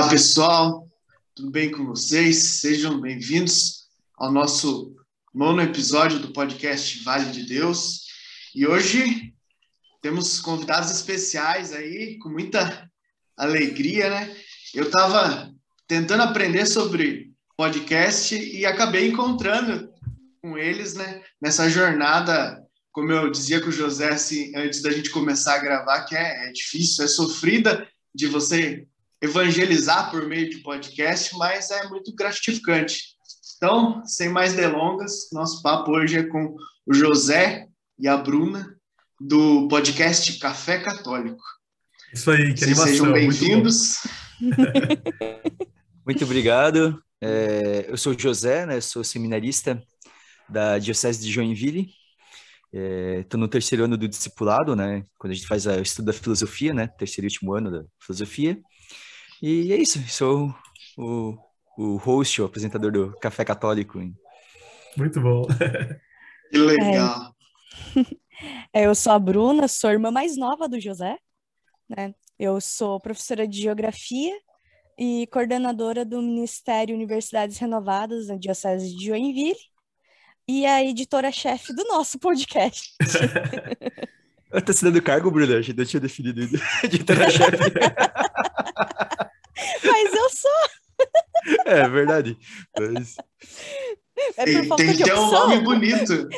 Olá, pessoal, tudo bem com vocês? Sejam bem-vindos ao nosso nono episódio do podcast Vale de Deus. E hoje temos convidados especiais aí, com muita alegria, né? Eu estava tentando aprender sobre podcast e acabei encontrando com eles, né, nessa jornada, como eu dizia com o José assim, antes da gente começar a gravar, que é, é difícil, é sofrida de você evangelizar por meio de podcast, mas é muito gratificante. Então, sem mais delongas, nosso papo hoje é com o José e a Bruna do podcast Café Católico. Isso aí, que animação. Sejam bem-vindos. Muito, obrigado. É, eu sou o José, né? Sou seminarista da Diocese de Joinville. Estou é, no terceiro ano do discipulado, né? Quando a gente faz o estudo da filosofia, né? Terceiro e último ano da filosofia. E é isso, sou o, o host, o apresentador do Café Católico. Muito bom. Que legal. É. Eu sou a Bruna, sou a irmã mais nova do José. Né? Eu sou professora de Geografia e coordenadora do Ministério Universidades Renovadas na Diocese de Joinville e a editora-chefe do nosso podcast. Tá se dando cargo, Bruna? A gente não tinha definido editora-chefe. Mas eu sou. É verdade. Mas... É por falta Tem de que ter um opção. nome bonito.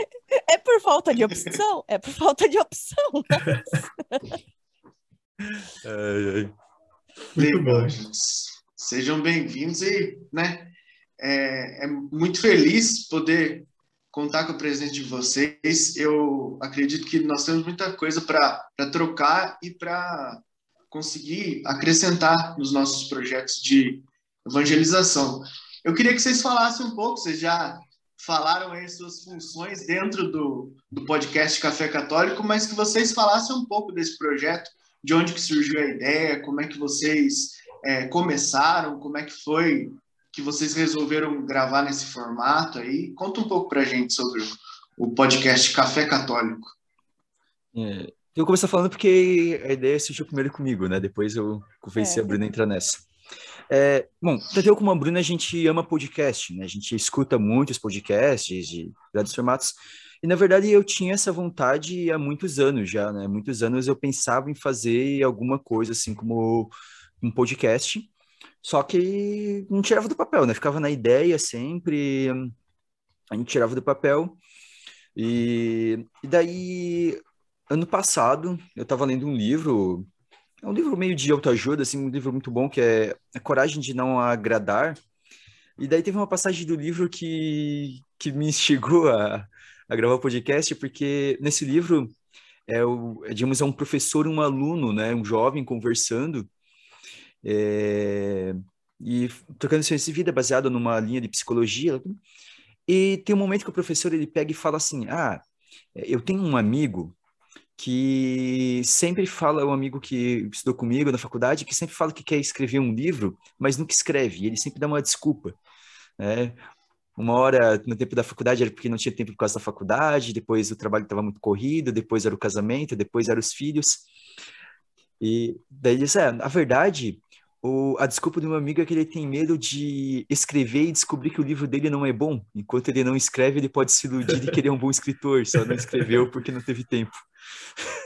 É por falta de opção? É por falta de opção. Ai, ai. Muito bom. gente. Sejam bem-vindos e, né, é, é muito feliz poder contar com a presença de vocês. Eu acredito que nós temos muita coisa para trocar e para conseguir acrescentar nos nossos projetos de evangelização. Eu queria que vocês falassem um pouco, vocês já falaram aí suas funções dentro do, do podcast Café Católico, mas que vocês falassem um pouco desse projeto, de onde que surgiu a ideia, como é que vocês é, começaram, como é que foi que vocês resolveram gravar nesse formato aí. Conta um pouco pra gente sobre o podcast Café Católico. É, eu começar falando porque a ideia surgiu primeiro comigo, né? Depois eu convenci É. a Bruna a entrar nessa. É, bom, tanto eu como a Bruna, a gente ama podcast, né? A gente escuta muitos podcasts de vários formatos. E, na verdade, eu tinha essa vontade há muitos anos já, né? Muitos anos eu pensava em fazer alguma coisa, assim, como um podcast. Só que não tirava do papel, né? Ficava na ideia sempre, a gente tirava do papel. E, e daí, ano passado, eu estava lendo um livro, é um livro meio de autoajuda, assim, um livro muito bom, que é A Coragem de Não Agradar. E daí teve uma passagem do livro que, que me instigou a, a gravar o podcast, porque nesse livro, é, o, é, digamos, é um professor e um aluno, né? Um jovem conversando, é, e trocando experiência de vida baseado numa linha de psicologia. E tem um momento que o professor ele pega e fala assim: Ah, eu tenho um amigo que sempre fala, um amigo que estudou comigo na faculdade, que sempre fala que quer escrever um livro, mas nunca escreve. Ele sempre dá uma desculpa. Né? Uma hora no tempo da faculdade era porque não tinha tempo por causa da faculdade, depois o trabalho estava muito corrido, depois era o casamento, depois eram os filhos. E daí ele disse: é, a verdade, o, a desculpa do meu amigo é que ele tem medo de escrever e descobrir que o livro dele não é bom. Enquanto ele não escreve, ele pode se iludir de que ele é um bom escritor, só não escreveu porque não teve tempo.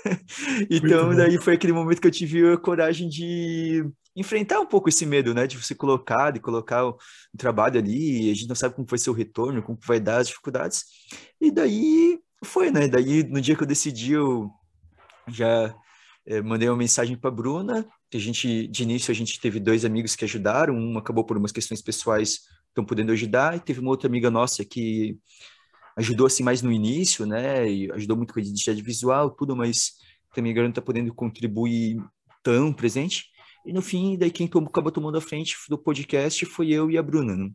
então, daí foi aquele momento que eu tive a coragem de enfrentar um pouco esse medo, né? De você colocar, de colocar o, o trabalho ali, a gente não sabe como vai ser o retorno, como vai dar as dificuldades. E daí foi, né? Daí, no dia que eu decidi, eu já eh, mandei uma mensagem para Bruna. Que A gente, de início, a gente teve dois amigos que ajudaram. Um acabou por umas questões pessoais, estão podendo ajudar. E teve uma outra amiga nossa que ajudou assim mais no início, né? E ajudou muito com a identidade visual, tudo, mas também agora não está podendo contribuir tão presente. E no fim, daí quem tomou, acabou tomando a frente do podcast foi eu e a Bruna, né?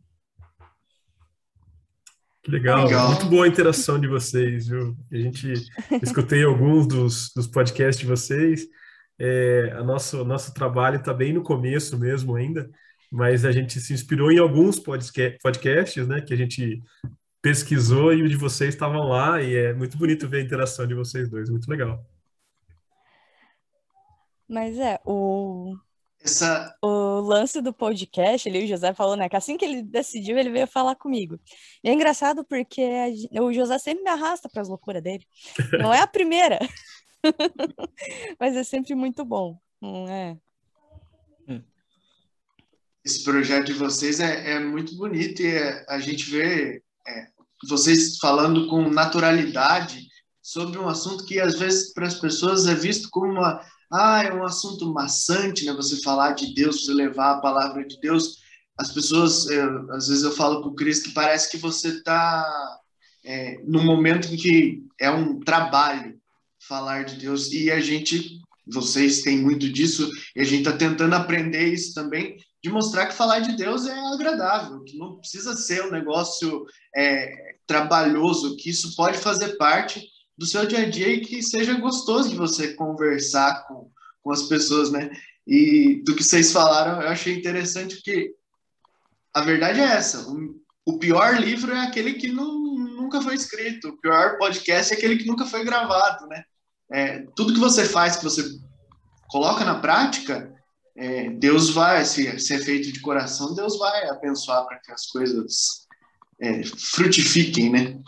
Que legal. Legal. muito boa a interação de vocês, viu? A gente escutei alguns dos, dos podcasts de vocês. É, a nosso, o nosso trabalho está bem no começo mesmo ainda, mas a gente se inspirou em alguns podca- podcasts, né, que a gente pesquisou e o de vocês estavam lá, e é muito bonito ver a interação de vocês dois, muito legal. Mas é, o... essa... O lance do podcast, ali, o José falou, né? Que assim que ele decidiu, ele veio falar comigo. E é engraçado porque a, o José sempre me arrasta para as loucuras dele. Não é a primeira, mas é sempre muito bom. Não é? Esse projeto de vocês é, é muito bonito e é, a gente vê é, vocês falando com naturalidade sobre um assunto que às vezes para as pessoas é visto como uma ah, é um assunto maçante, né? Você falar de Deus, você levar a palavra de Deus. As pessoas, eu, às vezes eu falo para o Cris que parece que você está é, num momento em que é um trabalho falar de Deus e a gente, vocês têm muito disso e a gente está tentando aprender isso também de mostrar que falar de Deus é agradável, que não precisa ser um negócio é, trabalhoso, que isso pode fazer parte do seu dia a dia e que seja gostoso de você conversar com, com as pessoas, né? E do que vocês falaram, eu achei interessante porque a verdade é essa: o pior livro é aquele que não, nunca foi escrito, o pior podcast é aquele que nunca foi gravado, né? É, tudo que você faz, que você coloca na prática, é, Deus vai, se, se é feito de coração, Deus vai abençoar para que as coisas é, frutifiquem, né?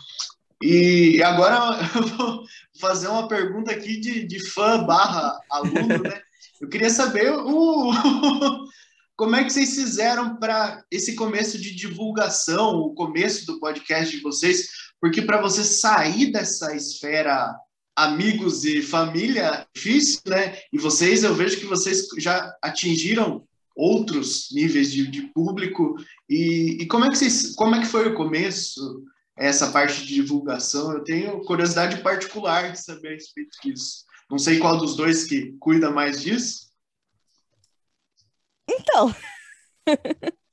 E agora eu vou fazer uma pergunta aqui de, de fã barra aluno, né? Eu queria saber o, como é que vocês fizeram para esse começo de divulgação, o começo do podcast de vocês, porque para você sair dessa esfera amigos e família é difícil, né? E vocês, eu vejo que vocês já atingiram outros níveis de, de público. E, e como é que vocês, como é que foi o começo? essa parte de divulgação. Eu tenho curiosidade particular de saber a respeito disso. Não sei qual dos dois que cuida mais disso. Então.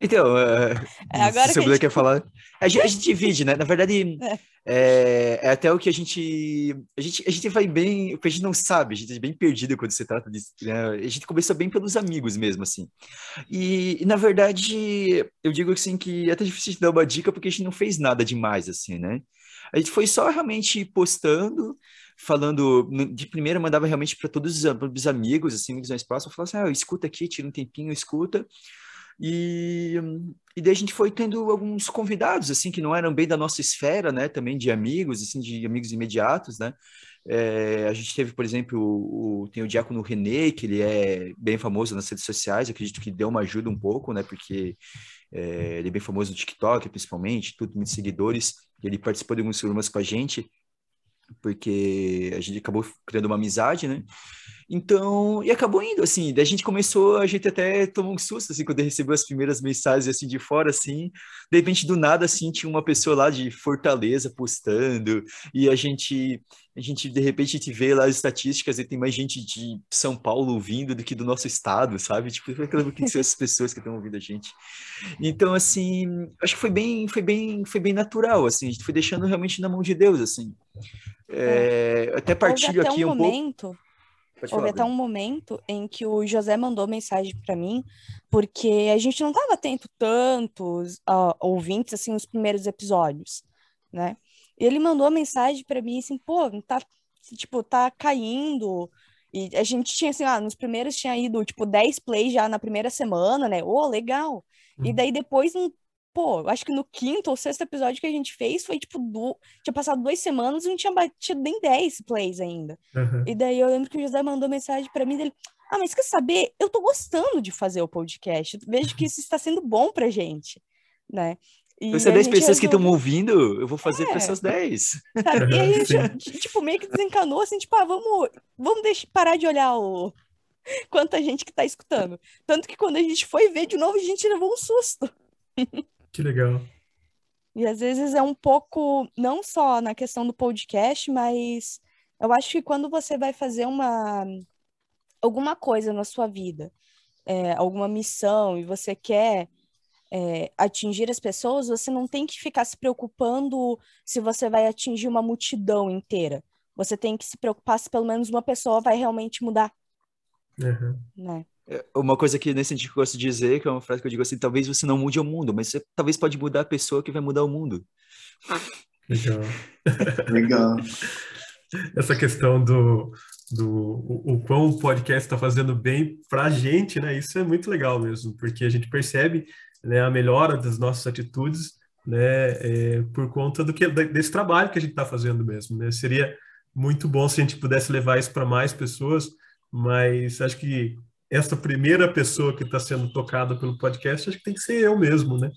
então, uh, é agora se o gente... quer falar. A gente, a gente divide, né? Na verdade, é. É, é, até o que a gente, a gente. A gente vai bem. O que a gente não sabe, a gente é bem perdido quando se trata disso. Né? A gente começou bem pelos amigos mesmo, assim. E, e, na verdade, eu digo assim que é até difícil de dar uma dica porque a gente não fez nada demais, assim, né? A gente foi só realmente postando, falando. De primeira, mandava realmente para todos os amigos, assim, amigos mais próximos, falava assim: ah, escuta aqui, tira um tempinho, escuta. E, e daí a gente foi tendo alguns convidados, assim, que não eram bem da nossa esfera, né, também de amigos, assim, de amigos imediatos, né, é, a gente teve, por exemplo, o, o, tem o Diácono René, que ele é bem famoso nas redes sociais, acredito que deu uma ajuda um pouco, né, porque é, ele é bem famoso no TikTok, principalmente, tudo, muitos seguidores, ele participou de alguns programas com a gente, porque a gente acabou criando uma amizade, né? Então, e acabou indo, assim, daí a gente começou, a gente até tomou um susto, assim, quando recebeu as primeiras mensagens, assim, de fora, assim, de repente, do nada, assim, tinha uma pessoa lá de Fortaleza postando, e a gente, a gente, de repente, te vê lá as estatísticas e tem mais gente de São Paulo vindo do que do nosso estado, sabe? Tipo, o que são essas pessoas que estão ouvindo a gente? Então, assim, acho que foi bem, foi bem, foi bem natural, assim, a gente foi deixando realmente na mão de Deus, assim. É, até partilho até aqui um, um momento... pouco Pode Houve até um momento em que o José mandou mensagem para mim, porque a gente não estava atento tantos uh, ouvintes assim nos primeiros episódios, né? E ele mandou mensagem para mim assim, pô, tá tipo, tá caindo. E a gente tinha assim, ah, nos primeiros tinha ido tipo 10 plays já na primeira semana, né? Ô, oh, legal. E uhum. daí depois pô, acho que no quinto ou sexto episódio que a gente fez foi, tipo, do... tinha passado duas semanas e não tinha batido nem 10 plays ainda. Uhum. E daí eu lembro que o José mandou mensagem para mim dele, ah, mas quer saber? Eu tô gostando de fazer o podcast. Vejo que isso está sendo bom pra gente, né? E Você é 10 pessoas que estão ouvindo, eu vou fazer é. para essas 10. Sabe? E aí, gente, tipo, meio que desencanou, assim, tipo, ah, vamos, vamos deixar, parar de olhar o quanta gente que tá escutando. Tanto que quando a gente foi ver de novo, a gente levou um susto. Que legal. E às vezes é um pouco, não só na questão do podcast, mas eu acho que quando você vai fazer uma alguma coisa na sua vida, é, alguma missão, e você quer é, atingir as pessoas, você não tem que ficar se preocupando se você vai atingir uma multidão inteira. Você tem que se preocupar se pelo menos uma pessoa vai realmente mudar. Uhum. Né? É, uma coisa que nesse sentido eu gosto de dizer, que é uma frase que eu digo assim, talvez você não mude o mundo, mas você talvez pode mudar a pessoa que vai mudar o mundo. Legal. Legal. Essa questão do, do o, o quão o podcast está fazendo bem para a gente, né? Isso é muito legal mesmo, porque a gente percebe né, a melhora das nossas atitudes, né, é, por conta do que desse trabalho que a gente está fazendo mesmo, né? Seria muito bom se a gente pudesse levar isso para mais pessoas, mas acho que essa primeira pessoa que está sendo tocada pelo podcast, acho que tem que ser eu mesmo, né?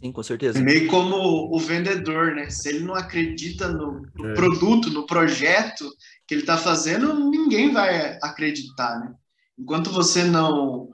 Sim, com certeza. Meio como o vendedor, né? Se ele não acredita no é. produto, no projeto que ele está fazendo, ninguém vai acreditar, né? Enquanto você não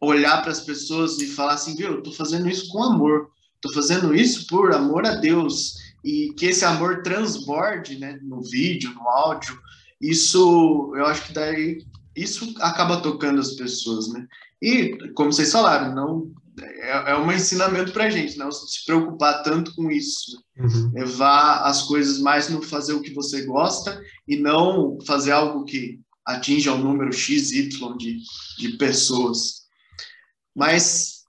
olhar para as pessoas e falar assim, viu, eu estou fazendo isso com amor, estou fazendo isso por amor a Deus, e que esse amor transborde, né, no vídeo, no áudio, isso, eu acho que daí, isso acaba tocando as pessoas, né? E, como vocês falaram, não é, é um ensinamento para a gente, não se preocupar tanto com isso. Uhum. Levar as coisas mais no fazer o que você gosta e não fazer algo que atinja um número X, Y de, de pessoas. Mas,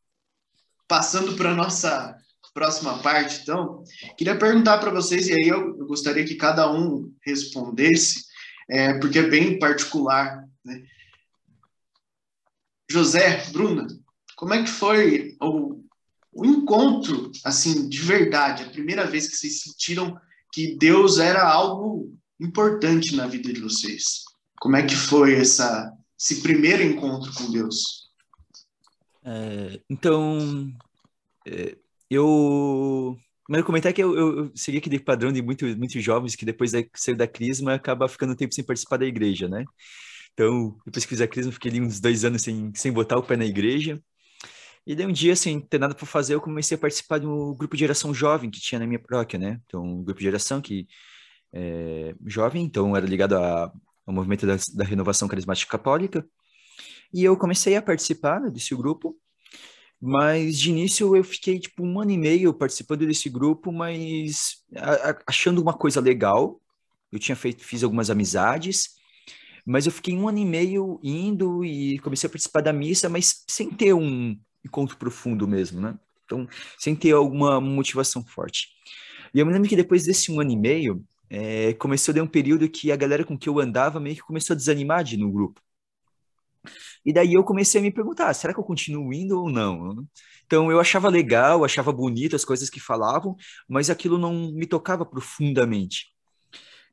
passando para a nossa próxima parte, então, queria perguntar para vocês, e aí eu, eu, gostaria que cada um respondesse, é, porque é bem particular. Né? José, Bruna, como é que foi o, o encontro, assim, de verdade, a primeira vez que vocês sentiram que Deus era algo importante na vida de vocês? Como é que foi essa, esse primeiro encontro com Deus? É, então, é, eu Primeiro comentar que eu, eu, eu segui aquele padrão de muitos muito jovens que depois de sair da crisma acaba ficando um tempo sem participar da igreja, né? Então, depois que fiz a crisma, fiquei ali uns dois anos sem, sem botar o pé na igreja. E daí um dia, sem ter nada para fazer, eu comecei a participar do grupo de geração jovem que tinha na minha paróquia, né? Então, um grupo de geração que é jovem, então era ligado a, ao movimento da, da renovação carismática católica. E eu comecei a participar desse grupo, mas de início eu fiquei tipo um ano e meio participando desse grupo, mas achando uma coisa legal. Eu tinha feito, fiz algumas amizades, mas eu fiquei um ano e meio indo e comecei a participar da missa, mas sem ter um, encontro profundo mesmo, né? Então, sem ter alguma motivação forte. E eu me lembro que depois desse um ano e meio, é, começou a dar um período que a galera com que eu andava meio que começou a desanimar de ir no grupo. E daí eu comecei a me perguntar, será que eu continuo indo ou não? Então eu achava legal, achava bonito as coisas que falavam, mas aquilo não me tocava profundamente.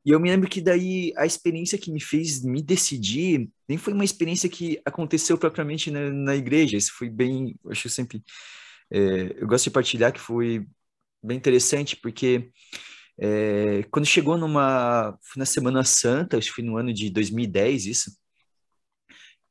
E eu me lembro que daí a experiência que me fez me decidir nem foi uma experiência que aconteceu propriamente na, na igreja. Isso foi bem, eu acho sempre, é, eu gosto de partilhar que foi bem interessante porque é, quando chegou numa, na Semana Santa, acho que foi no ano de 2010 isso,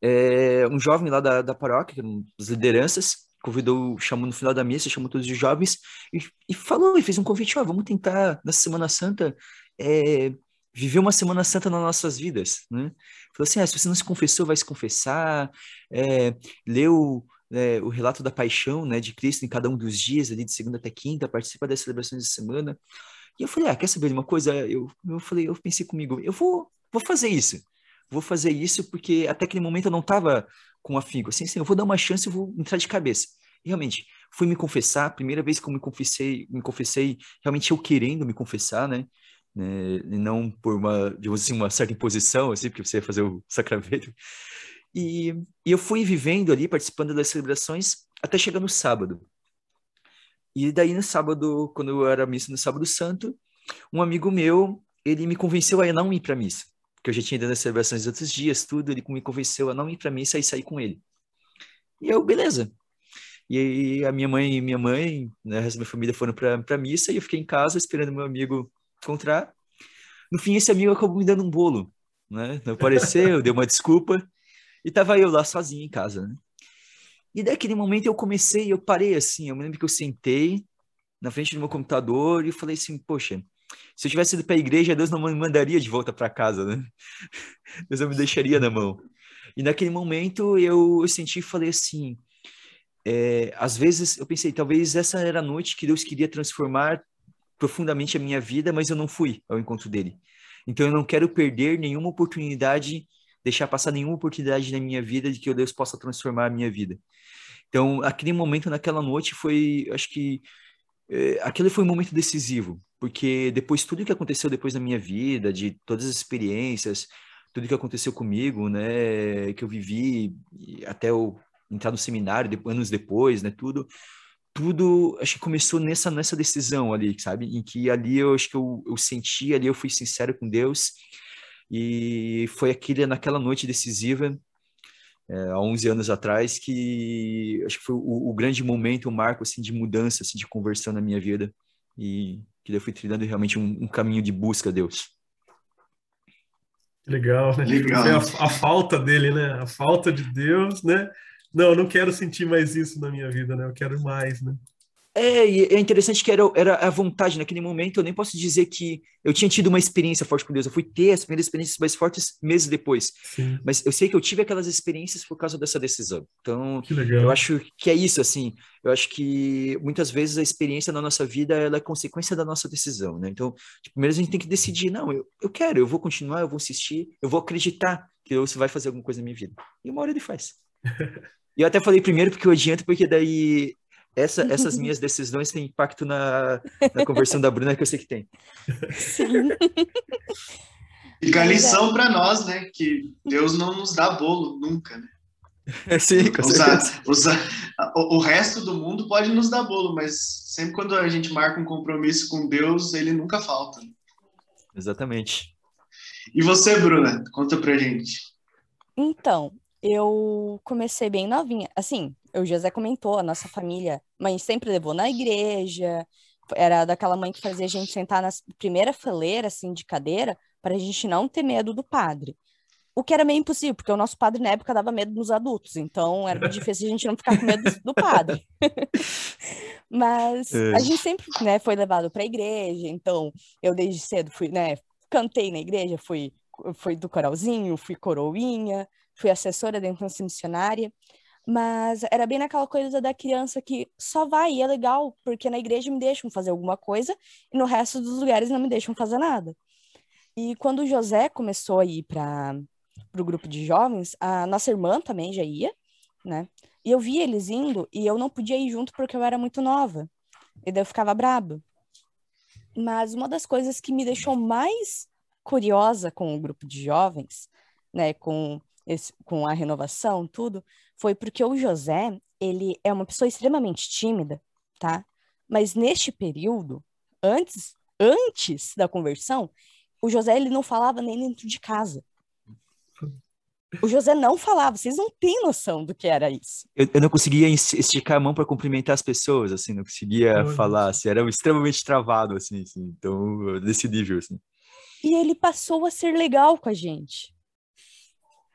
é, um jovem lá da, da paróquia, das lideranças, convidou, chamou no final da missa, chamou todos os jovens e, e falou, e fez um convite, ó, vamos tentar na Semana Santa é, viver uma Semana Santa nas nossas vidas, né? Falou assim, ah, se você não se confessou, vai se confessar, é, leu é, o relato da paixão, né, de Cristo em cada um dos dias, ali de segunda até quinta, participa das celebrações de semana. E eu falei, ah, quer saber de uma coisa? Eu, eu falei, eu pensei comigo, eu vou, vou fazer isso. Vou fazer isso porque até aquele momento eu não estava com afinco. Assim, assim, eu vou dar uma chance, eu vou entrar de cabeça. E realmente, fui me confessar, primeira vez que eu me confessei, me confessei, realmente eu querendo me confessar, né? né? E não por uma, digamos assim, uma certa imposição, assim, porque você ia fazer o sacramento. E, e eu fui vivendo ali, participando das celebrações, até chegar no sábado. E daí no sábado, quando eu era missa no sábado santo, um amigo meu, ele me convenceu a não ir para missa, porque eu já tinha ido nas celebrações outros dias, tudo, ele me convenceu a não ir para missa e sair com ele. E eu, beleza. E aí a minha mãe e minha mãe, né, a minha família foram para missa e eu fiquei em casa esperando meu amigo encontrar. No fim, esse amigo acabou me dando um bolo, né? Não apareceu, deu uma desculpa. E tava eu lá sozinho em casa, né? E daquele momento eu comecei, eu parei assim, eu me lembro que eu sentei na frente do meu computador e falei assim, poxa, se eu tivesse ido para a igreja, Deus não me mandaria de volta para casa, né? Deus não me deixaria na mão. E naquele momento eu, senti e falei assim, é, às vezes eu pensei, talvez essa era a noite que Deus queria transformar profundamente a minha vida, mas eu não fui ao encontro dele. Então eu não quero perder nenhuma oportunidade, deixar passar nenhuma oportunidade na minha vida de que Deus possa transformar a minha vida. Então aquele momento naquela noite foi, acho que é, aquele foi um momento decisivo. Porque depois tudo que aconteceu depois da minha vida, de todas as experiências, tudo que aconteceu comigo, né, que eu vivi até eu entrar no seminário, anos depois, né, tudo, tudo acho que começou nessa nessa decisão ali, sabe? Em que ali eu acho que eu, eu senti, ali eu fui sincero com Deus e foi aquele naquela noite decisiva é, há 11 anos atrás que acho que foi o, o, grande momento, o marco assim de mudança, assim, de conversão na minha vida e que eu fui trilhando realmente um, um caminho de busca a Deus. Legal, né? Legal. A, a, falta dele, né? A falta de Deus, né? Não, eu não quero sentir mais isso na minha vida, né? Eu quero mais, né? É, e é interessante que era, era a vontade naquele momento. Eu nem posso dizer que eu tinha tido uma experiência forte com Deus. Eu fui ter as primeiras experiências mais fortes meses depois. Sim. Mas eu sei que eu tive aquelas experiências por causa dessa decisão. Então, eu acho que é isso, assim. Eu acho que muitas vezes a experiência na nossa vida é consequência da nossa decisão, né? Então, tipo, primeiro a gente tem que decidir: não, eu, eu quero, eu vou continuar, eu vou insistir, eu vou acreditar que Deus vai fazer alguma coisa na minha vida. E uma hora ele faz. E eu até falei primeiro porque eu adianto, porque daí essa, essas minhas decisões têm impacto na, na conversão da Bruna, que eu sei que tem. Sim. Fica a lição para nós, né? Que Deus não nos dá bolo nunca, né? Sim, com certeza. Usa, o, o resto do mundo pode nos dar bolo, mas sempre quando a gente marca um compromisso com Deus, ele nunca falta. Exatamente. E você, Bruna? Conta pra gente. Então, eu comecei bem novinha. Assim, o José comentou, a nossa família, mãe sempre levou na igreja, era daquela mãe que fazia a gente sentar na primeira fileira, assim, de cadeira, para a gente não ter medo do padre. O que era meio impossível, porque o nosso padre na época dava medo nos adultos, então era difícil a gente não ficar com medo do padre. Mas a é. gente sempre, né, foi levado para a igreja, então eu desde cedo fui, né, cantei na igreja, fui, fui do coralzinho, fui coroinha, fui assessora dentro da missionária. Mas era bem naquela coisa da criança que só vai e é legal, porque na igreja me deixam fazer alguma coisa e no resto dos lugares não me deixam fazer nada. E quando o José começou a ir para o grupo de jovens, a nossa irmã também já ia, né? E eu via eles indo e eu não podia ir junto porque eu era muito nova. E daí eu ficava brabo. Mas uma das coisas que me deixou mais curiosa com o grupo de jovens, né, com esse, com a renovação, tudo, foi porque o José, ele é uma pessoa extremamente tímida, tá? Mas neste período, antes, antes da conversão, o José ele não falava nem dentro de casa. O José não falava, vocês não têm noção do que era isso. Eu, eu não conseguia esticar a mão para cumprimentar as pessoas, assim, não conseguia falar, assim, era extremamente travado, assim, assim, então, desse nível, assim. E ele passou a ser legal com a gente.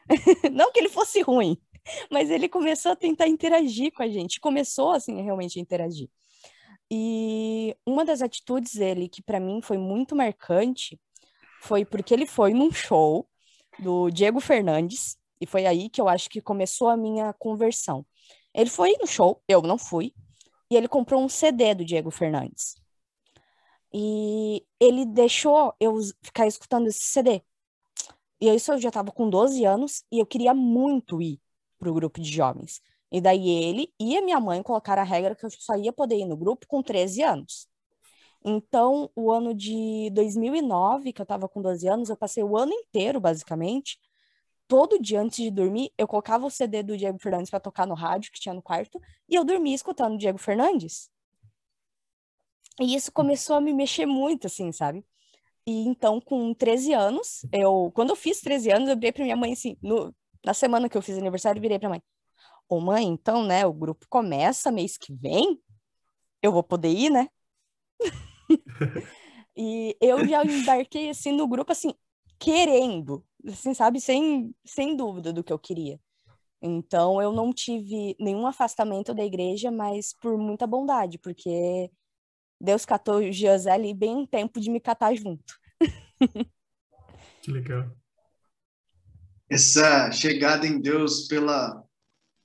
não que ele fosse ruim, mas ele começou a tentar interagir com a gente, começou assim realmente a interagir. E uma das atitudes dele que para mim foi muito marcante foi porque ele foi num show do Diego Fernandes e foi aí que eu acho que começou a minha conversão. Ele foi no show, eu não fui, e ele comprou um CD do Diego Fernandes. E ele deixou eu ficar escutando esse CD. E isso eu já estava com 12 anos e eu queria muito ir para o grupo de jovens. E daí ele e a minha mãe colocaram a regra que eu só ia poder ir no grupo com 13 anos. Então, o ano de 2009, que eu estava com 12 anos, eu passei o ano inteiro, basicamente, todo dia antes de dormir, eu colocava o CD do Diego Fernandes para tocar no rádio que tinha no quarto, e eu dormia escutando o Diego Fernandes. E isso começou a me mexer muito, assim, sabe? E então, com 13 anos, eu, quando eu fiz 13 anos, eu virei para minha mãe assim, no, na semana que eu fiz aniversário, virei para mãe: Ô mãe, então, né, o grupo começa mês que vem, eu vou poder ir, né? e eu já embarquei assim no grupo, assim, querendo, assim, sabe, sem, sem dúvida do que eu queria. Então, eu não tive nenhum afastamento da igreja, mas por muita bondade, porque Deus catou José ali bem em tempo de me catar junto. que legal. Essa chegada em Deus pela,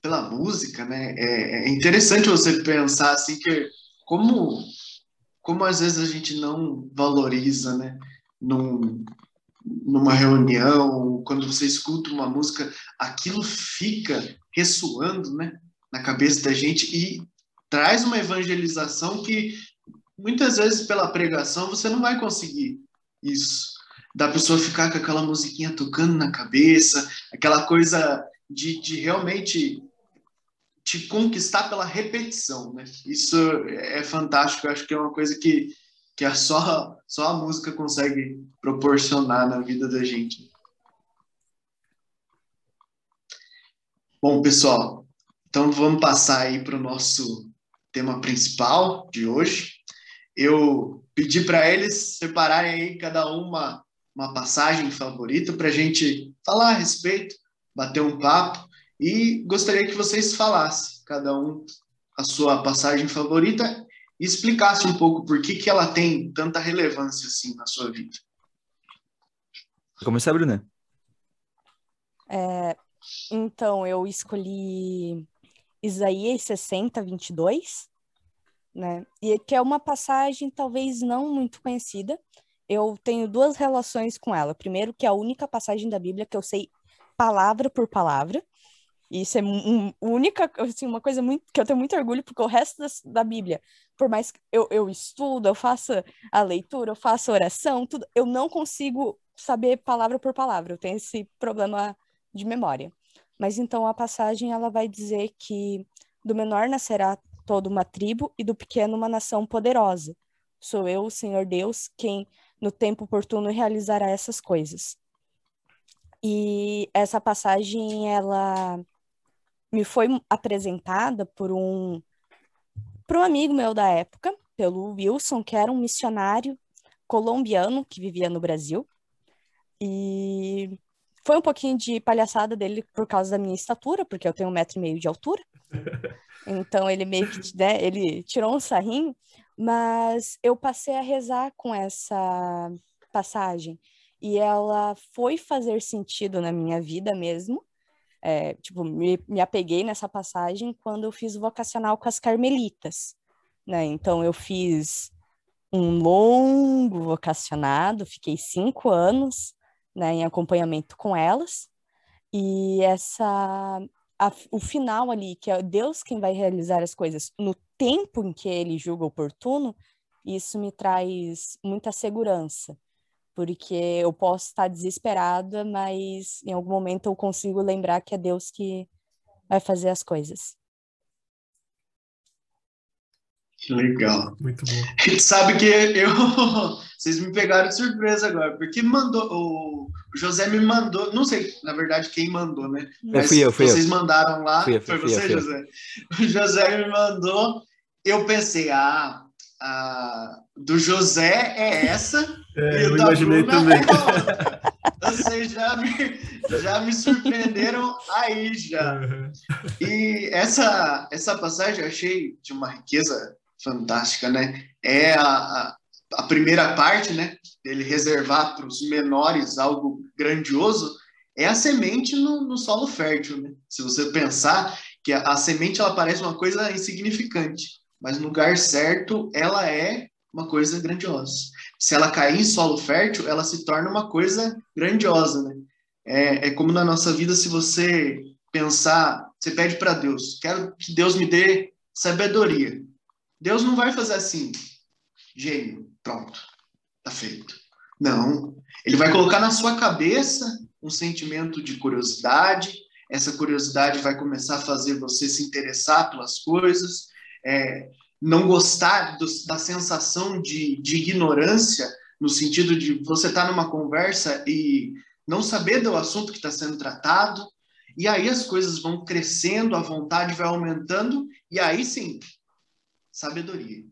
pela música, né? É, é interessante você pensar assim que como como às vezes a gente não valoriza, né? Num, numa reunião, quando você escuta uma música, aquilo fica ressoando, né? Na cabeça da gente e traz uma evangelização que muitas vezes pela pregação você não vai conseguir isso. Da pessoa ficar com aquela musiquinha tocando na cabeça, aquela coisa de, de realmente te conquistar pela repetição, né? Isso é fantástico, eu acho que é uma coisa que, que é só, só a música consegue proporcionar na vida da gente. Bom, pessoal, então vamos passar aí para o nosso tema principal de hoje. Eu pedi para eles separarem aí cada uma uma passagem favorita para a gente falar a respeito, bater um papo e gostaria que vocês falassem, cada um, a sua passagem favorita e explicasse um pouco por que, que ela tem tanta relevância assim na sua vida. Vou começar, Bruna. É, então, eu escolhi Isaías 60, 22, né? E que é uma passagem talvez não muito conhecida. Eu tenho duas relações com ela. Primeiro, que é a única passagem da Bíblia que eu sei palavra por palavra. Isso é um, única, assim, uma coisa muito, que eu tenho muito orgulho, porque o resto das, da Bíblia, por mais que eu, eu estudo, eu faça a leitura, eu faço oração, tudo, eu não consigo saber palavra por palavra. Eu tenho esse problema de memória. Mas então a passagem ela vai dizer que do menor nascerá toda uma tribo e do pequeno uma nação poderosa. Sou eu, o Senhor Deus, quem no tempo oportuno realizará essas coisas. E essa passagem ela me foi apresentada por um, por um amigo meu da época, pelo Wilson, que era um missionário colombiano que vivia no Brasil. E foi um pouquinho de palhaçada dele por causa da minha estatura, porque eu tenho um metro e meio de altura. Então ele meio que, né, ele tirou um sarrinho, mas eu passei a rezar com essa passagem. E ela foi fazer sentido na minha vida mesmo. É, tipo, me, me apeguei nessa passagem quando eu fiz vocacional com as carmelitas, né? Então, eu fiz um longo vocacionado, fiquei cinco anos, né, em acompanhamento com elas, e essa a, o final ali, que é Deus quem vai realizar as coisas no tempo em que ele julga oportuno, isso me traz muita segurança, porque eu posso estar desesperada, mas em algum momento eu consigo lembrar que é Deus que vai fazer as coisas. Que legal. Muito bom. A gente sabe que eu. Vocês me pegaram de surpresa agora, porque mandou. O José me mandou. Não sei, na verdade, quem mandou, né? Mas fui eu, fui vocês eu. mandaram lá. Fui eu, foi fui você, eu, fui eu. José? O José me mandou. Eu pensei, ah, a do José é essa. É, e eu imaginei Bruna também. é. Vocês já me, já me surpreenderam aí já. Uhum. E essa, essa passagem eu achei de uma riqueza fantástica, né? É a, a, a primeira parte, né? Ele reservar para os menores algo grandioso, é a semente no, no solo fértil, né? Se você pensar que a, a semente ela parece uma coisa insignificante, mas no lugar certo ela é uma coisa grandiosa. Se ela cair em solo fértil, ela se torna uma coisa grandiosa, né? É, é como na nossa vida, se você pensar, você pede para Deus, quero que Deus me dê sabedoria. Deus não vai fazer assim, gênio, pronto, tá feito. Não, ele vai colocar na sua cabeça um sentimento de curiosidade, essa curiosidade vai começar a fazer você se interessar pelas coisas, é, não gostar do, da sensação de, de ignorância, no sentido de você estar tá numa conversa e não saber do assunto que está sendo tratado, e aí as coisas vão crescendo, a vontade vai aumentando, e aí sim, sabedoria.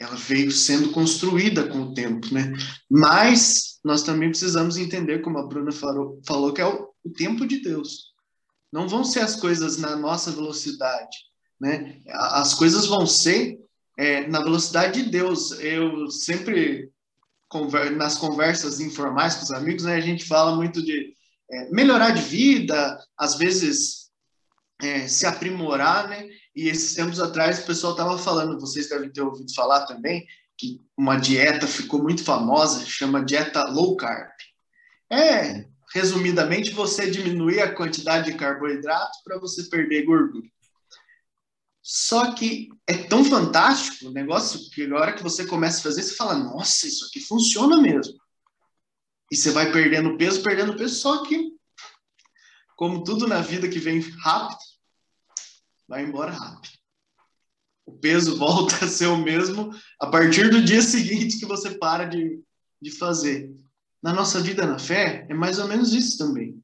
Ela veio sendo construída com o tempo, né? Mas nós também precisamos entender, como a Bruna falou, falou que é o, o tempo de Deus. Não vão ser as coisas na nossa velocidade, né? As coisas vão ser é, na velocidade de Deus. Eu sempre nas conversas informais com os amigos, né, a gente fala muito de é, melhorar de vida, às vezes é, se aprimorar, né? E esses tempos atrás o pessoal estava falando, vocês devem ter ouvido falar também, que uma dieta ficou muito famosa, chama dieta low carb. É, resumidamente, você diminuir a quantidade de carboidrato para você perder gordura. Só que é tão fantástico o negócio que a hora que você começa a fazer, você fala, nossa, isso aqui funciona mesmo. E você vai perdendo peso, perdendo peso, só que, como tudo na vida que vem rápido, vai embora rápido. O peso volta a ser o mesmo a partir do dia seguinte que você para de, de fazer. Na nossa vida na fé, é mais ou menos isso também.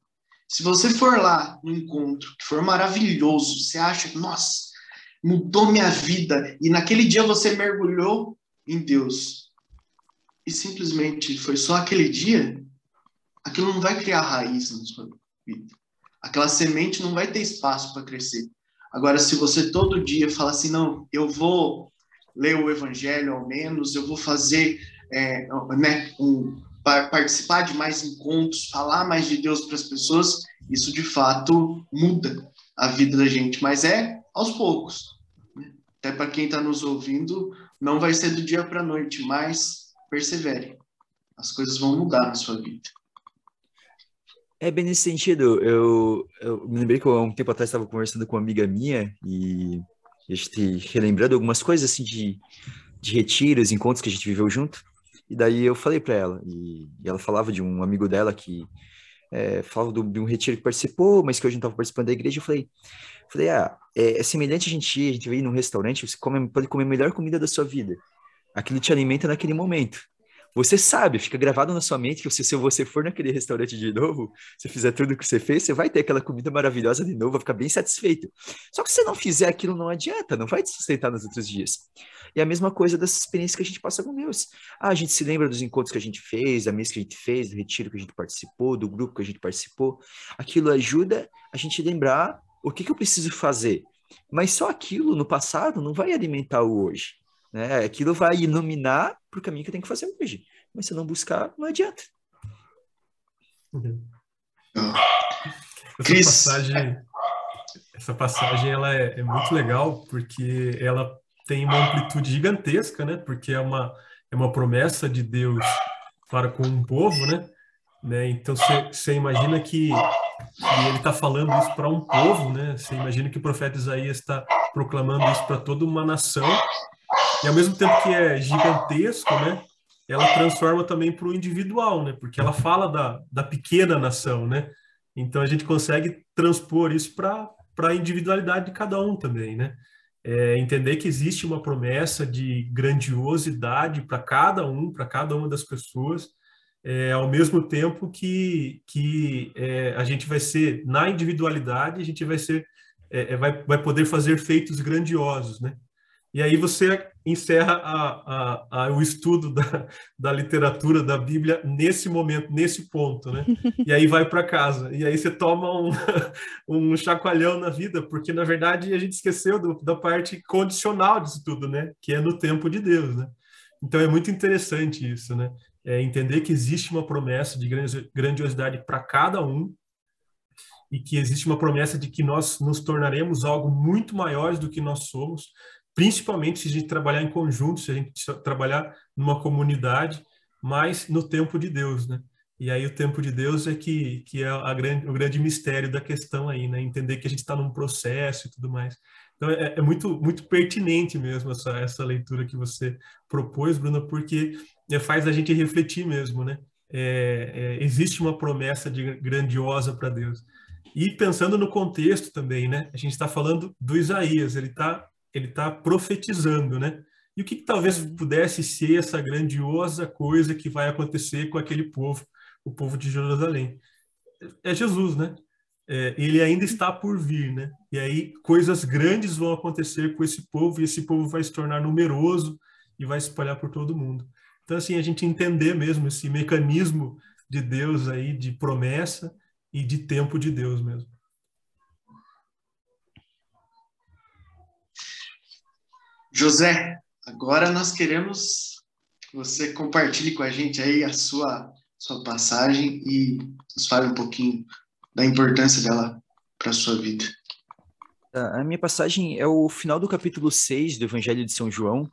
Se você for lá no encontro, que for maravilhoso, você acha, nossa, mudou minha vida, e naquele dia você mergulhou em Deus, e simplesmente foi só aquele dia, aquilo não vai criar raiz na sua vida. Aquela semente não vai ter espaço para crescer. Agora, se você todo dia fala assim, não, eu vou ler o Evangelho ao menos, eu vou fazer, é, né, um, participar de mais encontros, falar mais de Deus para as pessoas, isso de fato muda a vida da gente, mas é aos poucos. Até para quem está nos ouvindo, não vai ser do dia para a noite, mas persevere. As coisas vão mudar na sua vida. É bem nesse sentido. Eu, eu me lembrei que há um tempo atrás estava conversando com uma amiga minha e a gente relembrando algumas coisas assim de, de retiros, encontros que a gente viveu junto. E daí eu falei para ela, e, e, ela falava de um amigo dela que é, falava do, de um retiro que participou, mas que hoje não estava participando da igreja. Eu falei, falei ah, é, é, semelhante a gente ir, a gente ir num restaurante, você come, pode comer a melhor comida da sua vida. Aquilo te alimenta naquele momento você sabe, fica gravado na sua mente que se, se você for naquele restaurante de novo, se fizer tudo o que você fez, você vai ter aquela comida maravilhosa de novo, vai ficar bem satisfeito. Só que se você não fizer aquilo, não adianta, não vai te sustentar nos outros dias. E a mesma coisa dessa experiência que a gente passa com Deus. Ah, a gente se lembra dos encontros que a gente fez, da mesa que a gente fez, do retiro que a gente participou, do grupo que a gente participou. Aquilo ajuda a gente lembrar o que, que eu preciso fazer. Mas só aquilo no passado não vai alimentar o hoje. Né? Aquilo vai iluminar para o caminho que eu tenho que fazer hoje. Mas se eu não buscar, não adianta. Uhum. Essa passagem, essa passagem ela é, é, muito legal porque ela tem uma amplitude gigantesca, né? Porque é uma, é uma promessa de Deus para com um povo, né? né? Então você imagina que, que ele está falando isso para um povo, né? Você imagina que o profeta Isaías está proclamando isso para toda uma nação e ao mesmo tempo que é gigantesco, né? Ela transforma também para o individual, né? Porque ela fala da, da pequena nação, né? Então a gente consegue transpor isso para a individualidade de cada um também, né? É, entender que existe uma promessa de grandiosidade para cada um, para cada uma das pessoas, é, ao mesmo tempo que, que é, a gente vai ser, na individualidade, a gente vai ser, é, é, vai, vai poder fazer feitos grandiosos, né? E aí você encerra a, a, a, o estudo da, da literatura da Bíblia nesse momento, nesse ponto, né? E aí vai para casa. E aí você toma um, um chacoalhão na vida, porque na verdade a gente esqueceu do, da parte condicional disso tudo, né? Que é no tempo de Deus, né? Então é muito interessante isso, né? É entender que existe uma promessa de grandiosidade para cada um e que existe uma promessa de que nós nos tornaremos algo muito maiores do que nós somos, principalmente se a gente trabalhar em conjunto, se a gente trabalhar numa comunidade, mas no tempo de Deus, né? E aí o tempo de Deus é que, que é grande, o grande mistério da questão aí, né? Entender que a gente está num processo e tudo mais. Então é, é, muito, muito pertinente mesmo essa, essa leitura que você propôs, Bruna, porque é, faz a gente refletir mesmo, né? É, é, existe uma promessa de grandiosa para Deus. E pensando no contexto também, né? A gente está falando do Isaías, ele está ele está profetizando, né? E o que, que, talvez pudesse ser essa grandiosa coisa que vai acontecer com aquele povo, o povo de Jerusalém? É Jesus, né? É, ele ainda está por vir, né? E aí coisas grandes vão acontecer com esse povo e esse povo vai se tornar numeroso e vai se espalhar por todo mundo. Então assim a gente entender mesmo esse mecanismo de Deus aí de promessa e de tempo de Deus mesmo. José, agora nós queremos que você compartilhe com a gente aí a sua, sua passagem e nos fale um pouquinho da importância dela para a sua vida. A minha passagem é o final do capítulo 6 do Evangelho de São João,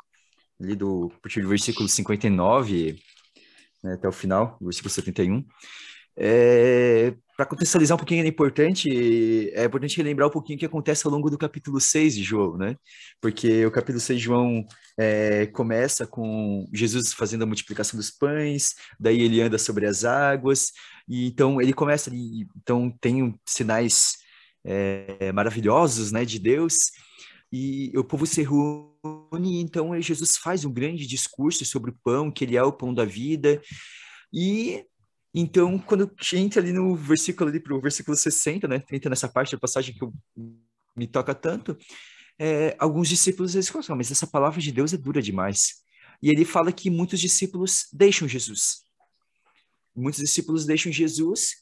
ali do, a partir do versículo 59 né, até o final, versículo 71. É, para contextualizar um pouquinho é importante, é importante lembrar um pouquinho o que acontece ao longo do capítulo 6 de João, né? Porque o capítulo 6 de João é, começa com Jesus fazendo a multiplicação dos pães, daí ele anda sobre as águas, e então ele começa ali, então tem sinais é, maravilhosos, né, de Deus, e o povo se reúne, então Jesus faz um grande discurso sobre o pão, que ele é o pão da vida, e então, quando entra ali no versículo ali pro versículo 60, né, entra nessa parte da passagem que eu, me toca tanto, é, alguns discípulos eles falam, mas essa palavra de Deus é dura demais. E ele fala que muitos discípulos deixam Jesus. Muitos discípulos deixam Jesus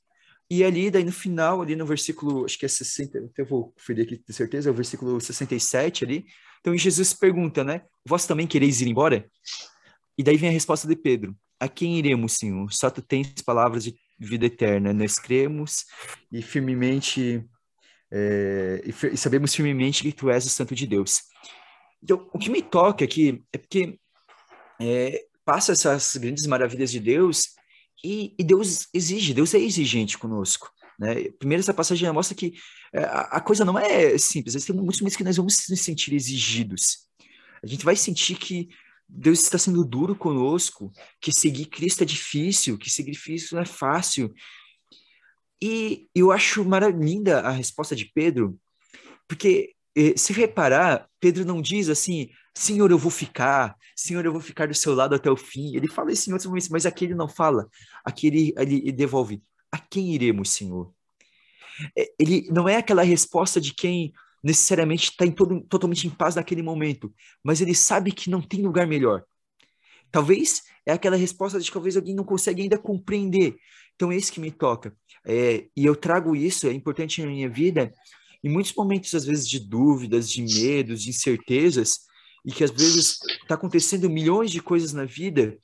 e ali, daí no final, ali no versículo, acho que é 60, eu vou conferir aqui com certeza, é o versículo 67 ali. Então Jesus pergunta, né? Vós também quereis ir embora? E daí vem a resposta de Pedro: A quem iremos, Senhor? Só tu tens palavras de vida eterna. Nós cremos e firmemente é, e, e, sabemos firmemente que tu és o Santo de Deus. Então, o que me toca aqui é porque é, passa essas grandes maravilhas de Deus e, e, Deus exige, Deus é exigente conosco. Né? Primeiro, essa passagem mostra que é, a, a coisa não é simples, tem muitos momentos que nós vamos nos sentir exigidos. A gente vai sentir que Deus está sendo duro conosco, que seguir Cristo é difícil, que seguir Cristo não é fácil. E eu acho linda a resposta de Pedro, porque eh, se reparar, Pedro não diz assim, Senhor, eu vou ficar, Senhor, eu vou ficar do seu lado até o fim. Ele fala isso em outros momentos, mas aqui ele não fala. Aqui ele, devolve: A quem iremos, Senhor? É, ele não é aquela resposta de quem necessariamente está totalmente em paz naquele momento, mas ele sabe que não tem lugar melhor. Talvez é aquela resposta de que talvez alguém não consegue ainda compreender. Então é isso que me toca. É, e eu trago isso, é importante na minha vida, em muitos momentos, às vezes, de dúvidas, de medos, de incertezas, e que às vezes está acontecendo milhões de coisas na vida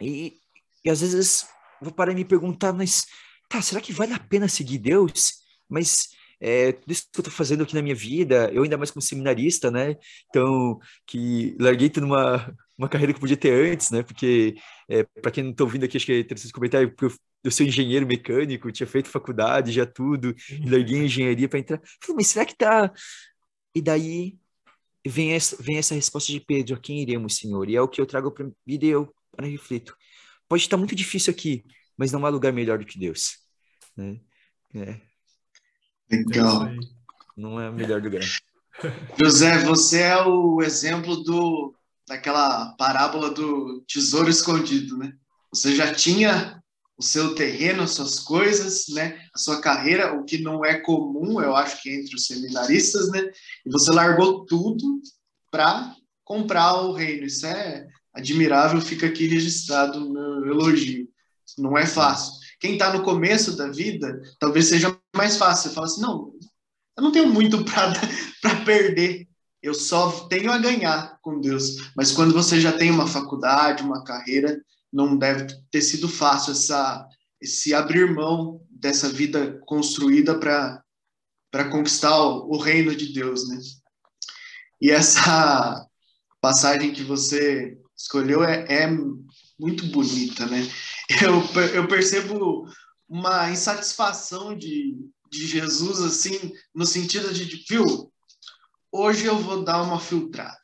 e, e às vezes vou parar e me perguntar, mas tá, será que vale a pena seguir Deus? Mas é, tudo isso que eu estou fazendo aqui na minha vida, eu ainda mais como seminarista, né? Então, que larguei tudo uma, uma carreira que podia ter antes, né? Porque, é, para quem não está ouvindo aqui, acho que é interessante comentar, porque eu, eu sou engenheiro mecânico, tinha feito faculdade, já tudo, larguei a engenharia para entrar. Falei, mas será que tá. E daí vem essa, vem essa resposta de Pedro, a quem iremos, Senhor? E é o que eu trago para vida e eu para reflito. Pode estar muito difícil aqui, mas não há lugar melhor do que Deus. Né? É. Legal. Não é o melhor lugar. José, você é o exemplo do daquela parábola do tesouro escondido, né? Você já tinha o seu terreno, as suas coisas, né? A sua carreira, o que não é comum, eu acho que entre os seminaristas, né? E você largou tudo para comprar o reino. Isso é admirável, fica aqui registrado o meu elogio. Não é fácil. Quem está no começo da vida, talvez seja mais fácil. Você fala assim, não, eu não tenho muito para perder. Eu só tenho a ganhar com Deus. Mas quando você já tem uma faculdade, uma carreira, não deve ter sido fácil essa, esse abrir mão dessa vida construída para conquistar o, o, reino de Deus, né? E essa passagem que você escolheu é, é muito bonita, né? Eu, eu percebo uma insatisfação de, de Jesus, assim, no sentido de, viu, hoje eu vou dar uma filtrada,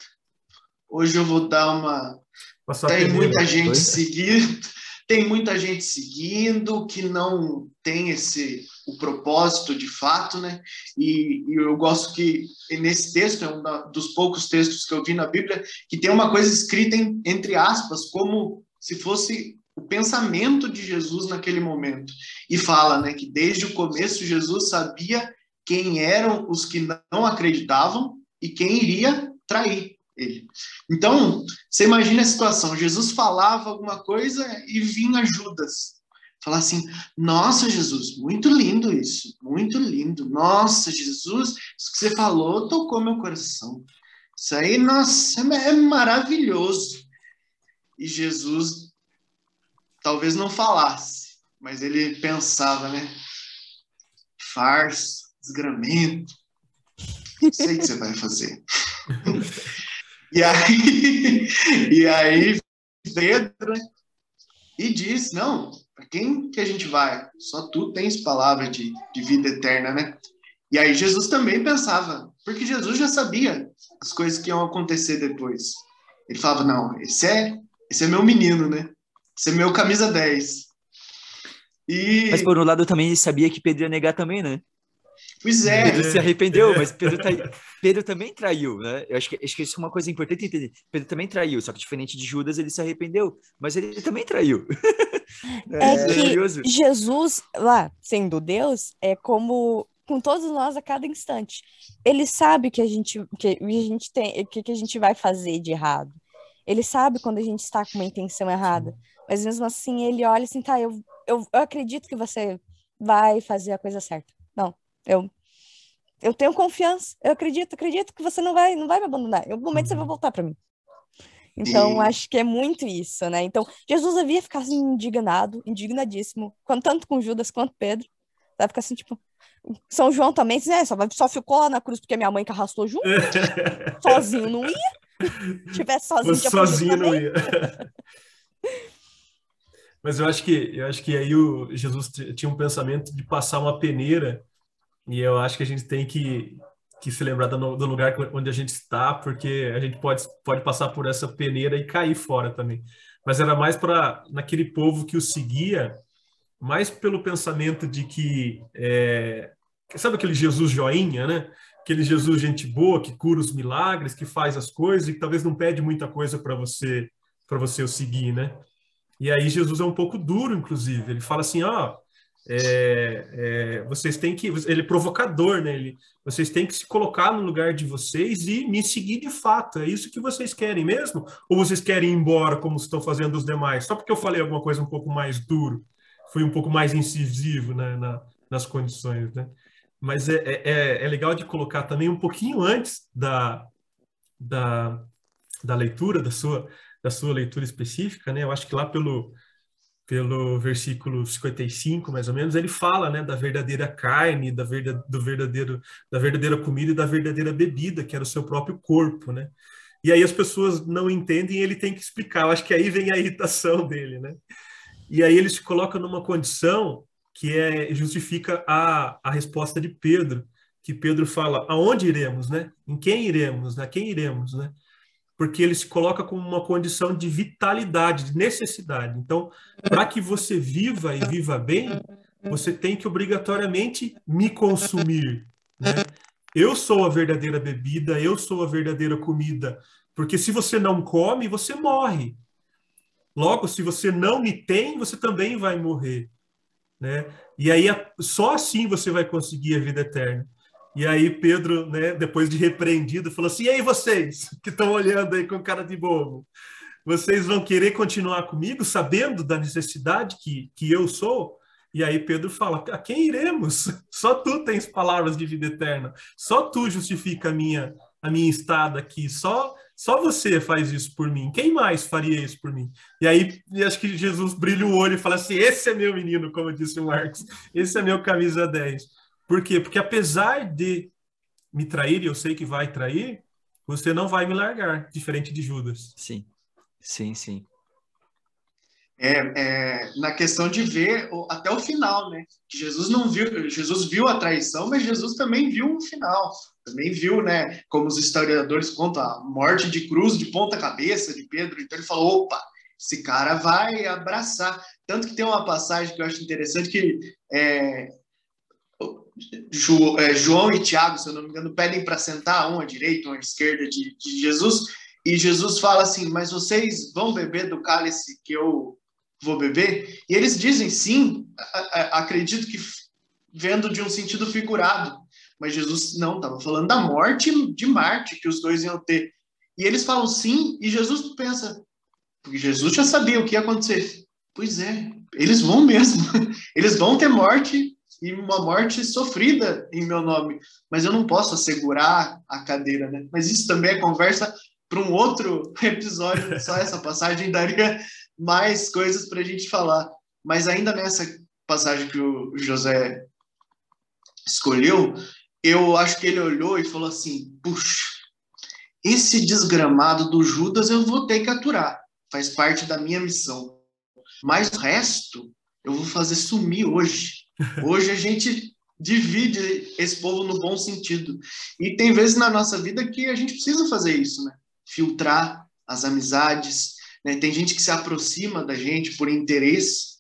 hoje eu vou dar uma, tem muita gente seguindo, tem muita gente seguindo que não tem esse o propósito de fato, né? E, e eu gosto que nesse texto é um da, dos poucos textos que eu vi na Bíblia que tem uma coisa escrita em, entre aspas como se fosse o pensamento de Jesus naquele momento e fala, né, que desde o começo Jesus sabia quem eram os que não acreditavam e quem iria trair ele. Então, você imagina a situação: Jesus falava alguma coisa e vinha Judas. Falar assim: Nossa, Jesus, muito lindo isso, muito lindo. Nossa, Jesus, isso que você falou tocou meu coração. Isso aí, nossa, é maravilhoso. E Jesus talvez não falasse, mas ele pensava, né? Farsa, desgramento. Sei que você vai fazer. E aí, e aí Pedro e disse, não, Para quem que a gente vai? Só tu tens palavra de, de vida eterna, né? E aí Jesus também pensava, porque Jesus já sabia as coisas que iam acontecer depois. Ele falava, não, esse é, esse é meu menino, né? É meu camisa 10. E... Mas por um lado também ele sabia que Pedro ia negar também, né? Pois é. Pedro se arrependeu, mas Pedro, tra... Pedro também traiu, né? Eu acho que, acho que isso é uma coisa importante entender. Pedro também traiu, só que diferente de Judas, ele se arrependeu, mas ele também traiu. é, é que Jesus, lá, sendo Deus, é como com todos nós a cada instante. Ele sabe que a gente que a gente tem que, que a gente vai fazer de errado. Ele sabe quando a gente está com uma intenção errada. Mas mesmo assim ele olha assim, tá, eu, eu, eu acredito que você vai fazer a coisa certa. Não, eu eu tenho confiança, eu acredito, acredito que você não vai não vai me abandonar. Em algum momento você vai uhum. voltar para mim. Então, e... acho que é muito isso, né? Então, Jesus havia ficado assim, indignado, indignadíssimo, tanto com Judas quanto Pedro. Vai ficar assim, tipo, são João também, né? Só, só ficou lá na cruz porque minha mãe que arrastou junto. sozinho não ia. Tivesse sozinho, sozinho não ia. Mas eu acho que eu acho que aí o Jesus tinha um pensamento de passar uma peneira e eu acho que a gente tem que, que se lembrar do, do lugar onde a gente está, porque a gente pode, pode passar por essa peneira e cair fora também. Mas era mais para naquele povo que o seguia, mais pelo pensamento de que é, sabe aquele Jesus joinha, né? Aquele Jesus gente boa que cura os milagres, que faz as coisas e que talvez não pede muita coisa para você para você o seguir, né? E aí Jesus é um pouco duro, inclusive. Ele fala assim, ó, oh, é, é, vocês têm que, ele é provocador, né? Ele, vocês têm que se colocar no lugar de vocês e me seguir de fato. É isso que vocês querem mesmo? Ou vocês querem ir embora como estão fazendo os demais? Só porque eu falei alguma coisa um pouco mais duro, fui um pouco mais incisivo né, na, nas condições, né? mas é, é, é, é, legal de colocar também um pouquinho antes da, da, da leitura, da sua, da sua leitura específica, né? Eu acho que lá pelo, pelo versículo 55, mais ou menos, ele fala, né, da verdadeira carne, da, verdade, do verdadeiro, da verdadeira comida e da verdadeira bebida, que era o seu próprio corpo, né? E aí as pessoas não entendem e ele tem que explicar. Eu acho que aí vem a irritação dele, né? E aí ele se coloca numa condição que é, justifica a, a resposta de Pedro, que Pedro fala, aonde iremos, né? Em quem iremos, né? Quem iremos, né? Porque ele se coloca como uma condição de vitalidade, de necessidade. Então, para que você viva e viva bem, você tem que obrigatoriamente me consumir, né? Eu sou a verdadeira bebida, eu sou a verdadeira comida, porque se você não come, você morre. Logo, se você não me tem, você também vai morrer né? E aí só assim você vai conseguir a vida eterna. E aí Pedro, né, depois de repreendido, falou assim: "E aí vocês que estão olhando aí com cara de bobo, vocês vão querer continuar comigo sabendo da necessidade que que eu sou?" E aí Pedro fala: "A quem iremos? Só tu tens palavras de vida eterna. Só tu justifica a minha a minha estada aqui. Só só você faz isso por mim. Quem mais faria isso por mim? E aí, acho que Jesus brilha o olho e fala assim: esse é meu menino, como disse o Marcos. Esse é meu camisa 10. Por quê? Porque apesar de me trair, e eu sei que vai trair, você não vai me largar, diferente de Judas. Sim, sim, sim. É, é, na questão de ver até o final, né? Jesus não viu, Jesus viu a traição, mas Jesus também viu o final também viu, né, como os historiadores contam, a morte de cruz de ponta cabeça de Pedro, então ele falou, opa, esse cara vai abraçar. Tanto que tem uma passagem que eu acho interessante que é, é João e Tiago, se eu não me engano, pedem para sentar um à direita, um à esquerda de, de Jesus, e Jesus fala assim, mas vocês vão beber do cálice que eu vou beber? E eles dizem sim, acredito que vendo de um sentido figurado, mas Jesus não, estava falando da morte de Marte que os dois iam ter. E eles falam sim, e Jesus pensa, porque Jesus já sabia o que ia acontecer. Pois é, eles vão mesmo. Eles vão ter morte e uma morte sofrida em meu nome, mas eu não posso assegurar a cadeira, né? Mas isso também é conversa para um outro episódio, só essa passagem daria mais coisas para a gente falar. Mas ainda nessa passagem que o José escolheu, eu acho que ele olhou e falou assim: puxa, esse desgramado do Judas eu vou ter que aturar, faz parte da minha missão. Mas o resto, eu vou fazer sumir hoje. Hoje a gente divide esse povo no bom sentido. E tem vezes na nossa vida que a gente precisa fazer isso, né? Filtrar as amizades, né? Tem gente que se aproxima da gente por interesse,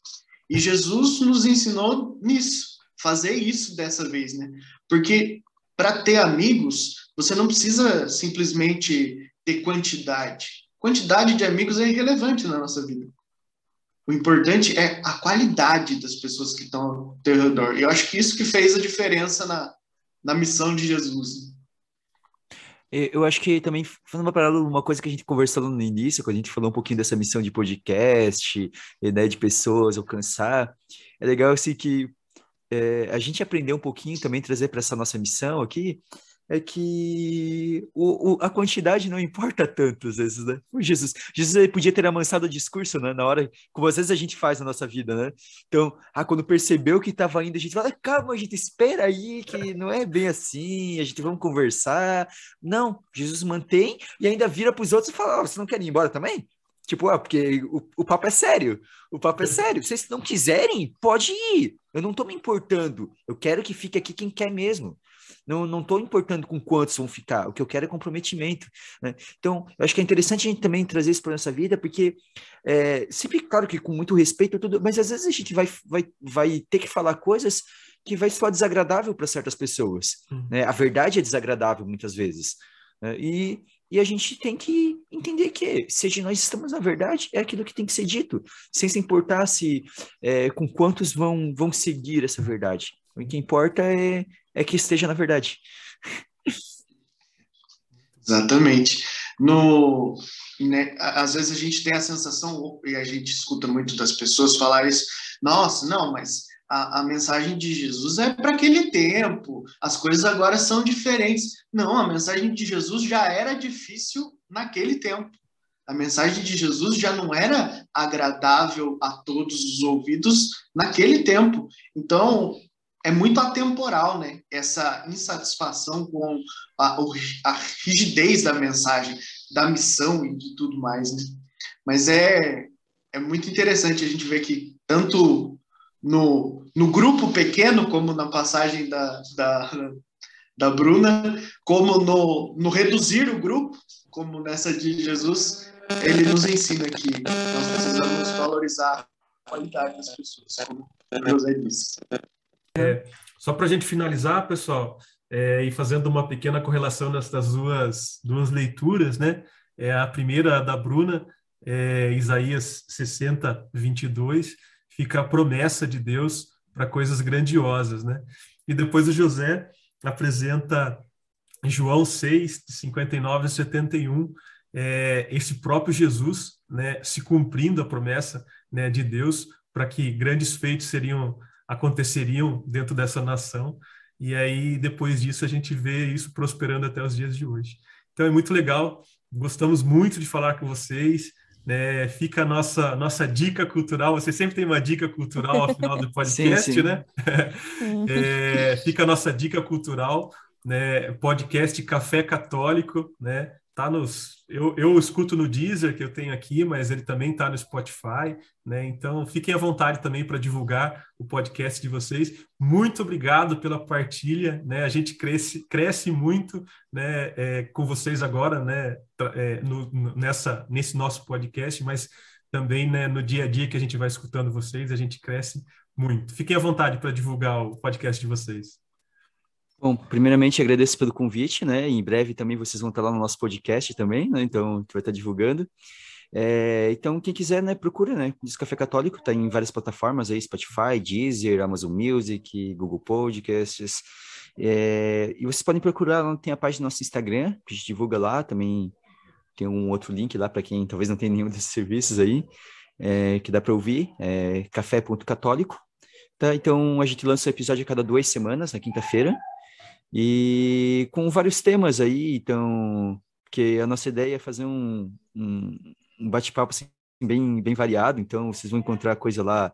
e Jesus nos ensinou nisso, fazer isso dessa vez, né? Porque para ter amigos, você não precisa simplesmente ter quantidade. Quantidade de amigos é irrelevante na nossa vida. O importante é a qualidade das pessoas que estão ao teu redor. E eu acho que isso que fez a diferença na, na missão de Jesus. Eu acho que também, falando uma parada, uma coisa que a gente conversou no início, quando a gente falou um pouquinho dessa missão de podcast, né, de pessoas alcançar, é legal assim que é, a gente aprendeu um pouquinho também, trazer para essa nossa missão aqui, é que o, o, a quantidade não importa tanto às vezes, né? O Jesus, Jesus ele podia ter amansado o discurso, né? Na hora, como às vezes a gente faz na nossa vida, né? Então, ah, quando percebeu que estava indo, a gente fala, calma, a gente espera aí, que não é bem assim, a gente vamos conversar. Não, Jesus mantém e ainda vira para os outros e fala, oh, você não quer ir embora também? Tipo, ah, porque o, o papo é sério. O papo é sério. Se vocês não quiserem, pode ir. Eu não tô me importando. Eu quero que fique aqui quem quer mesmo. Não, não tô importando com quantos vão ficar. O que eu quero é comprometimento. Né? Então, eu acho que é interessante a gente também trazer isso para nossa vida, porque é, sempre, claro que com muito respeito, tudo, mas às vezes a gente vai, vai, vai ter que falar coisas que vai soar desagradável para certas pessoas. Uhum. Né? A verdade é desagradável muitas vezes. Né? E, e a gente tem que entender que, seja nós estamos na verdade, é aquilo que tem que ser dito, sem se importar se é, com quantos vão, vão seguir essa verdade. O que importa é, é que esteja na verdade. Exatamente. No, né, às vezes a gente tem a sensação, e a gente escuta muito das pessoas falar isso, nossa, não, mas a, a mensagem de Jesus é para aquele tempo, as coisas agora são diferentes. Não, a mensagem de Jesus já era difícil naquele tempo. A mensagem de Jesus já não era agradável a todos os ouvidos naquele tempo. Então, é muito atemporal, né? Essa insatisfação com a, a, rigidez da mensagem, da missão e de tudo mais, né? Mas é, é muito interessante a gente ver que tanto no, no grupo pequeno, como na passagem da, da, da Bruna, como no, no reduzir o grupo, como nessa de Jesus, ele nos ensina que nós precisamos valorizar a qualidade das pessoas, como José disse. É, só para a gente finalizar, pessoal, é, e fazendo uma pequena correlação nessas duas, duas leituras, né? É a primeira da Bruna, é, Isaías 60, 22, fica a promessa de Deus para coisas grandiosas, né? E depois o José apresenta João 6, 59 a 71, é, esse próprio Jesus, né, se cumprindo a promessa né, de Deus para que grandes feitos seriam aconteceriam dentro dessa nação. E aí, depois disso, a gente vê isso prosperando até os dias de hoje. Então, é muito legal. Gostamos muito de falar com vocês. Né? Fica a nossa, nossa dica cultural. Você sempre tem uma dica cultural ao final do podcast, sim, sim. né? é, fica a nossa dica cultural, né? Podcast Café Católico, né? Tá nos. Eu, eu escuto no Deezer, que eu tenho aqui, mas ele também está no Spotify, né? Então fiquem à vontade também para divulgar o podcast de vocês. Muito obrigado pela partilha, né? A gente cresce, cresce muito né, é, com vocês agora, né? É, no, nessa, nesse nosso podcast, mas também né, no dia a dia que a gente vai escutando vocês, a gente cresce muito. Fiquem à vontade para divulgar o podcast de vocês. Bom, primeiramente agradeço pelo convite, né? Em breve também vocês vão estar lá no nosso podcast também, né? Então a gente vai estar divulgando. É, então, quem quiser, né, procura, né? Diz Café Católico, tá em várias plataformas aí, Spotify, Deezer, Amazon Music, Google Podcasts. É, e vocês podem procurar, tem a página do nosso Instagram, que a gente divulga lá, também tem um outro link lá para quem talvez não tenha nenhum desses serviços aí, é, que dá para ouvir, é café.católico. Tá? Então, a gente lança o episódio a cada duas semanas, na quinta-feira. E com vários temas aí, então, que a nossa ideia é fazer um, um, um bate-papo assim, bem, bem variado, então vocês vão encontrar coisa lá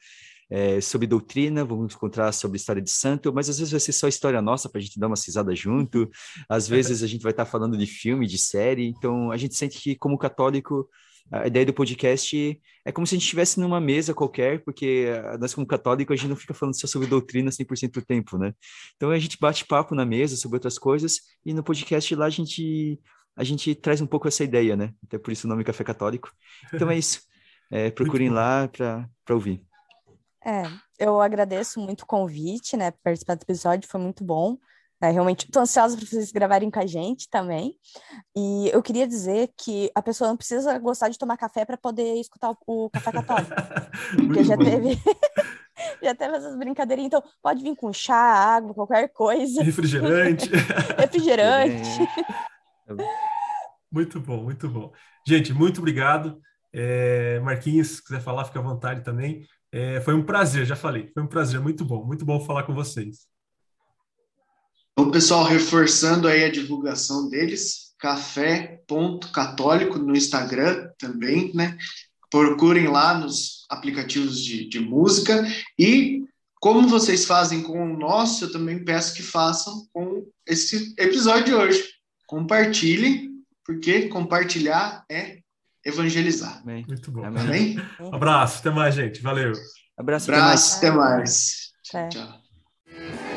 é, sobre doutrina, vamos encontrar sobre história de santo, mas às vezes vai ser só história nossa para a gente dar uma cisada junto, às vezes a gente vai estar tá falando de filme, de série, então a gente sente que como católico a ideia do podcast é como se a gente estivesse numa mesa qualquer, porque nós, como católicos, a gente não fica falando só sobre doutrina 100% do tempo, né? Então a gente bate papo na mesa sobre outras coisas, e no podcast lá a gente, a gente traz um pouco essa ideia, né? Até por isso o nome Café Católico. Então é isso. É, procurem lá para ouvir. É, eu agradeço muito o convite, né? Participar do episódio foi muito bom. Né? Realmente estou ansiosa para vocês gravarem com a gente também. E eu queria dizer que a pessoa não precisa gostar de tomar café para poder escutar o, o café católico. porque já teve. já teve essas brincadeirinhas. Então, pode vir com chá, água, qualquer coisa. Refrigerante. Refrigerante. muito bom, muito bom. Gente, muito obrigado. É, Marquinhos, se quiser falar, fica à vontade também. É, foi um prazer, já falei. Foi um prazer, muito bom. Muito bom falar com vocês. O pessoal reforçando aí a divulgação deles, café.católico no Instagram também, né? Procurem lá nos aplicativos de, de música e como vocês fazem com o nosso, eu também peço que façam com esse episódio de hoje. Compartilhem, porque compartilhar é evangelizar. Amém. Muito bom. Amém. Amém? Abraço, até mais, gente. Valeu. Abraço, Abraço até mais. Até mais. Tchau.